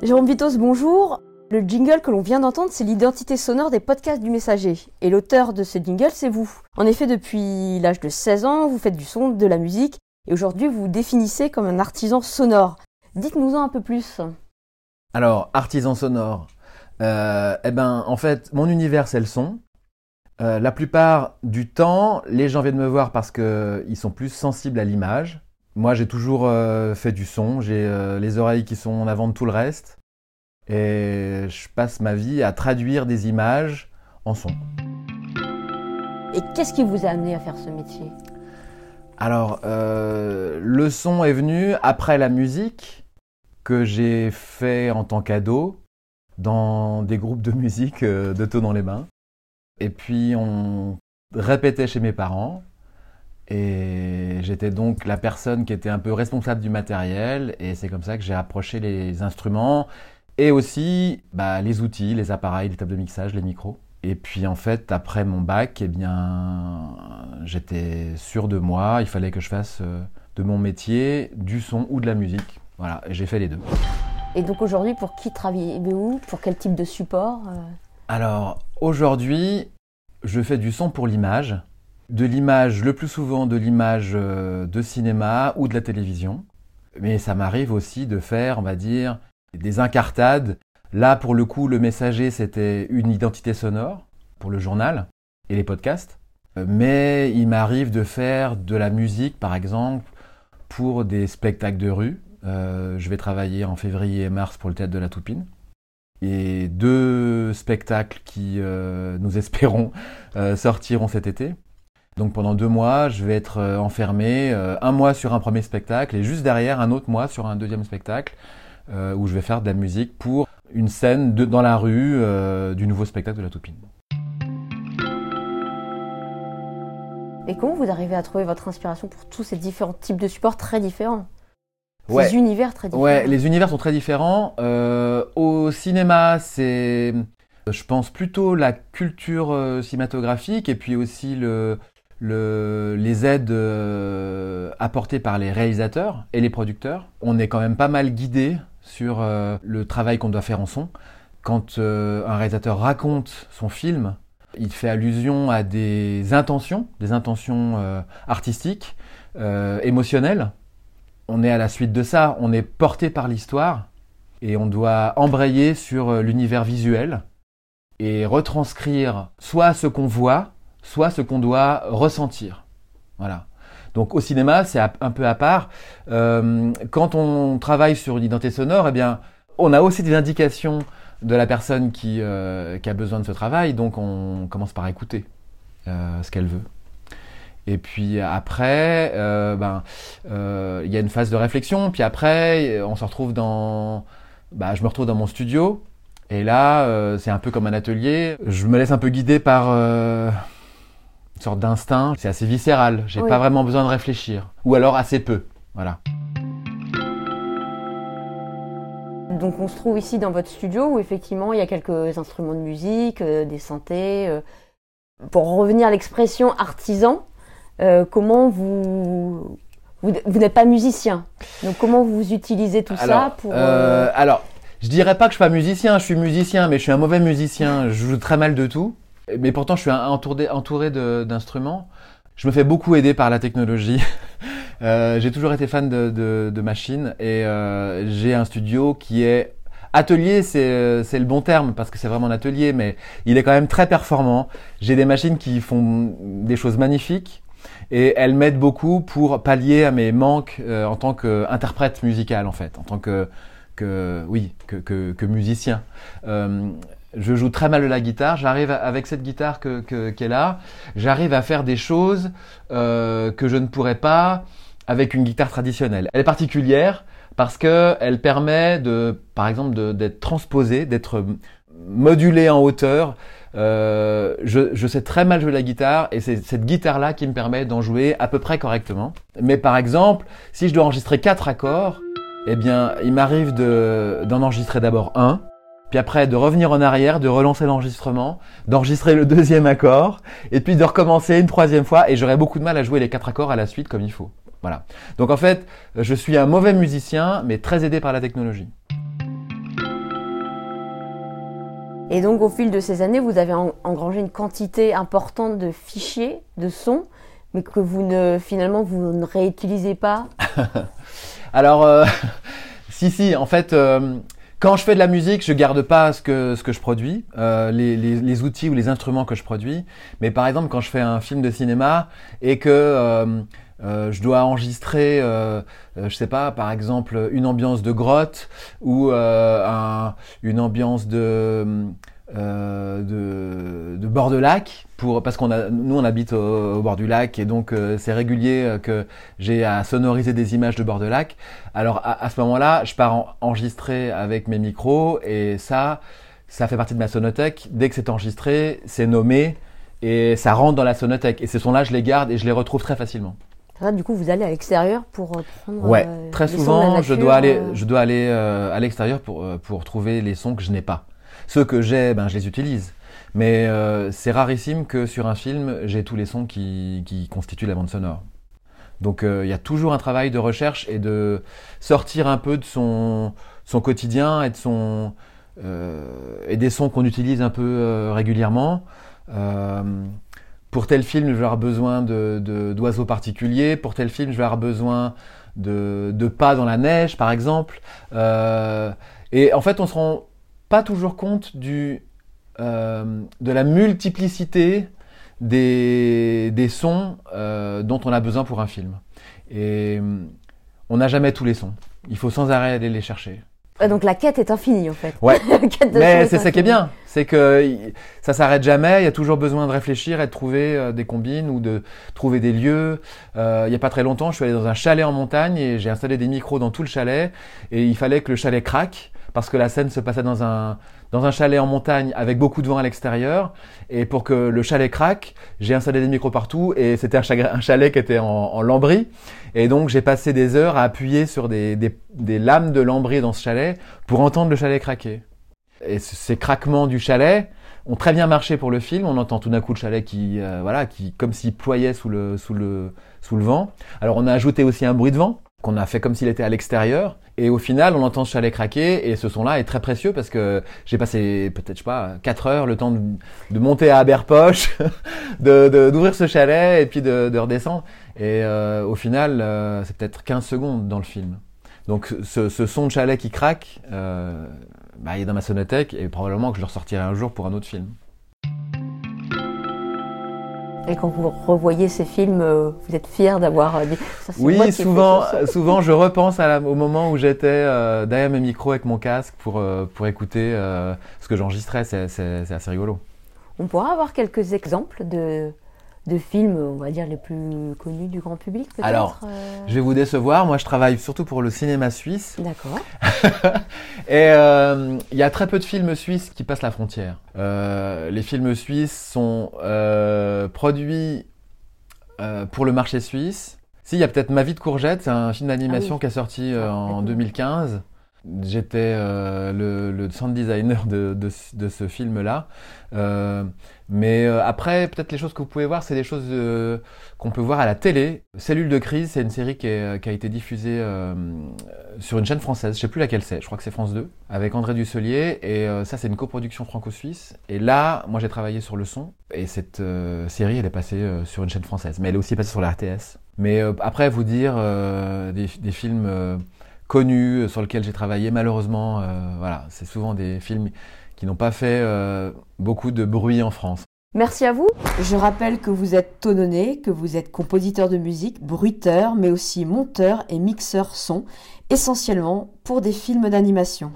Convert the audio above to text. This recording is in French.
Jérôme Vitos, bonjour. Le jingle que l'on vient d'entendre, c'est l'identité sonore des podcasts du messager. Et l'auteur de ce jingle, c'est vous. En effet, depuis l'âge de 16 ans, vous faites du son, de la musique, et aujourd'hui, vous vous définissez comme un artisan sonore. Dites-nous-en un peu plus. Alors, artisan sonore. Euh, eh ben, en fait, mon univers, c'est le son. Euh, la plupart du temps, les gens viennent me voir parce qu'ils sont plus sensibles à l'image. Moi, j'ai toujours euh, fait du son. J'ai euh, les oreilles qui sont en avant de tout le reste. Et je passe ma vie à traduire des images en son. Et qu'est-ce qui vous a amené à faire ce métier? Alors, euh, le son est venu après la musique que j'ai fait en tant qu'ado dans des groupes de musique de taux dans les mains. Et puis, on répétait chez mes parents. Et j'étais donc la personne qui était un peu responsable du matériel. Et c'est comme ça que j'ai approché les instruments et aussi bah, les outils, les appareils, les tables de mixage, les micros. Et puis en fait, après mon bac, eh bien, j'étais sûr de moi. Il fallait que je fasse euh, de mon métier du son ou de la musique. Voilà, j'ai fait les deux. Et donc aujourd'hui, pour qui travaillez-vous? Pour quel type de support euh? Alors aujourd'hui, je fais du son pour l'image. De l'image, le plus souvent de l'image euh, de cinéma ou de la télévision. Mais ça m'arrive aussi de faire, on va dire, des incartades. Là, pour le coup, le messager, c'était une identité sonore pour le journal et les podcasts. Euh, Mais il m'arrive de faire de la musique, par exemple, pour des spectacles de rue. Euh, je vais travailler en février et mars pour le théâtre de la Toupine. Et deux spectacles qui, nous espérons, sortiront cet été. Donc pendant deux mois, je vais être euh, enfermé, euh, un mois sur un premier spectacle et juste derrière un autre mois sur un deuxième spectacle euh, où je vais faire de la musique pour une scène de- dans la rue du nouveau spectacle de la Toupine. Et comment vous arrivez à trouver votre inspiration pour tous ces différents types de supports très différents? Ouais. Ces univers très différents. Ouais, les univers sont très différents. Euh, au cinéma, c'est, je pense plutôt la culture cinématographique et puis aussi le, le, les aides euh, apportées par les réalisateurs et les producteurs. On est quand même pas mal guidé sur euh, le travail qu'on doit faire en son. Quand euh, un réalisateur raconte son film, il fait allusion à des intentions, des intentions artistiques, émotionnelles on est à la suite de ça, on est porté par l'histoire et on doit embrayer sur l'univers visuel et retranscrire soit ce qu'on voit, soit ce qu'on doit ressentir. Voilà. Donc au cinéma, c'est un peu à part. Euh, quand on travaille sur une identité sonore, eh bien, on a aussi des indications de la personne qui, euh, qui a besoin de ce travail, donc on commence par écouter euh, ce qu'elle veut. Et puis après, euh, ben, euh, il y a une phase de réflexion. Puis après, on se retrouve dans, bah, je me retrouve dans mon studio. Et là, euh, c'est un peu comme un atelier. Je me laisse un peu guider par une sorte d'instinct. C'est assez viscéral. J'ai Oui. pas vraiment besoin de réfléchir, ou alors assez peu. Voilà. Donc on se trouve ici dans votre studio où effectivement il y a quelques instruments de musique, euh, des synthés. euh. Pour revenir à l'expression artisan, euh, comment vous vous, vous n'êtes pas musicien, donc comment vous utilisez tout ça pour alors, je dirais pas que je suis pas musicien. Je suis musicien, mais je suis un mauvais musicien. Je joue très mal de tout. Mais pourtant, je suis entouré, d'instruments. Je me fais beaucoup aider par la technologie. Euh, j'ai toujours été fan de, machines et euh, j'ai un studio qui est atelier, c'est le bon terme parce que c'est vraiment un atelier, mais il est quand même très performant. J'ai des machines qui font des choses magnifiques et elles m'aident beaucoup pour pallier à mes manques euh, en tant qu'interprète musical en fait, en tant que oui que, musicien. Je joue très mal de la guitare. J'arrive avec cette guitare que, que, qui j'arrive à faire des choses euh, que je ne pourrais pas avec une guitare traditionnelle. Elle est particulière parce que elle permet de, par exemple, d'être transposée, d'être modulée en hauteur. Euh, je, je sais très mal jouer la guitare et c'est cette guitare-là qui me permet d'en jouer à peu près correctement. Mais par exemple, si je dois enregistrer quatre accords, eh bien, il m'arrive de- d'en enregistrer d'abord un, puis après de revenir en arrière, de relancer l'enregistrement, d'enregistrer le deuxième accord, et puis de recommencer une troisième fois, et j'aurais beaucoup de mal à jouer les quatre accords à la suite comme il faut. Voilà. Donc en fait, je suis un mauvais musicien, mais très aidé par la technologie. Et donc au fil de ces années, vous avez engrangé une quantité importante de fichiers, de sons, mais que vous ne finalement vous ne réutilisez pas. Alors euh, si si, en fait. Euh, quand je fais de la musique, je garde pas ce que ce que je produis, euh, les, les, les, outils ou les instruments que je produis. Mais par exemple, quand je fais un film de cinéma et que euh, euh, je dois enregistrer, euh, euh, je sais pas, par exemple, une ambiance de grotte ou un, une ambiance de euh, de, de, bord de lac pour parce qu'on a nous on habite au, bord du lac et donc euh, c'est régulier euh, que j'ai à sonoriser des images de bord de lac. Alors à, ce moment-là, je pars enregistrer avec mes micros et ça ça fait partie de ma sonothèque. Dès que c'est enregistré, c'est nommé et ça rentre dans la sonothèque et ces sons-là, je les garde et je les retrouve très facilement. du coup, vous allez à l'extérieur pour prendre. Ouais, très souvent, je dois aller, je dois aller à l'extérieur pour pour trouver les sons que je n'ai pas. Ceux que j'ai, ben, je les utilise. Mais euh, c'est rarissime que sur un film, j'ai tous les sons qui, qui constituent la bande sonore. Donc euh, il y a toujours un travail de recherche et de sortir un peu de son, son quotidien et de son euh, et des sons qu'on utilise un peu régulièrement. Pour tel film, je vais avoir besoin d'oiseaux particuliers. Pour tel film, je vais avoir besoin de, de pas dans la neige, par exemple. et en fait, on se rend pas toujours compte du, euh, de la multiplicité des, des sons euh, dont on a besoin pour un film. Et euh, on n'a jamais tous les sons. Il faut sans arrêt aller les chercher. Donc la quête est infinie en fait. Ouais. Mais c'est ça qui est bien, c'est que ça s'arrête jamais. Il y a toujours besoin de réfléchir et de trouver des combines ou de trouver des lieux. Euh, il y a pas très longtemps, je suis allé dans un chalet en montagne et j'ai installé des micros dans tout le chalet et il fallait que le chalet craque parce que la scène se passait dans un, dans un chalet en montagne avec beaucoup de vent à l'extérieur. Et pour que le chalet craque, j'ai installé des micros partout et c'était un, chalet qui était en, lambris. Et donc j'ai passé des heures à appuyer sur des, des, des lames de lambris dans ce chalet pour entendre le chalet craquer. Et ces craquements du chalet, ont très bien marché pour le film. On entend tout d'un coup le chalet qui, euh, voilà, qui comme s'il ployait sous le, sous le, sous le vent. Alors on a ajouté aussi un bruit de vent qu'on a fait comme s'il était à l'extérieur. Et au final, on entend ce chalet craquer et ce son-là est très précieux parce que j'ai passé peut-être, je sais pas, 4 heures le temps de, monter à Aberpoche, de, d'ouvrir ce chalet et puis de, de redescendre. Et euh, au final, euh, c'est peut-être 15 secondes dans le film. Donc ce, ce son de chalet qui craque, euh, bah, il est dans ma sonothèque et probablement que je le ressortirai un jour pour un autre film. Et quand vous revoyez ces films, euh, vous êtes fier d'avoir euh, dit ça, Oui, souvent, souvent je repense à au moment où j'étais euh, derrière mes micros avec mon casque pour, pour écouter ce que j'enregistrais. C'est assez rigolo. On pourra avoir quelques exemples de, de films, on va dire, les plus connus du grand public Alors, euh je vais vous décevoir. Moi, je travaille surtout pour le cinéma suisse. D'accord. et euh, il y a très peu de films suisses qui passent la frontière. Euh, les films suisses sont produits pour le marché suisse. Si, il y a peut-être Ma vie de courgette, c'est un film d'animation ah qui est sorti en 2015. J'étais le, le, sound designer de, de, de ce film-là. Euh, mais euh, après, peut-être les choses que vous pouvez voir, c'est des choses euh, qu'on peut voir à la télé. Cellule de crise, c'est une série qui, qui, a été diffusée euh, sur une chaîne française. Je sais plus laquelle c'est. Je crois que c'est France 2 avec André Dusselier. Et ça, c'est une coproduction franco-suisse. Et là, moi, j'ai travaillé sur le son. Et cette série, elle est passée sur une chaîne française, mais elle est aussi passée sur la RTS. Mais après, vous dire des, des, films connus sur lesquels j'ai travaillé, malheureusement, voilà, c'est souvent des films qui n'ont pas fait euh, beaucoup de bruit en France. Merci à vous. Je rappelle que vous êtes tononné, que vous êtes compositeur de musique, bruiteur, mais aussi monteur et mixeur son, essentiellement pour des films d'animation.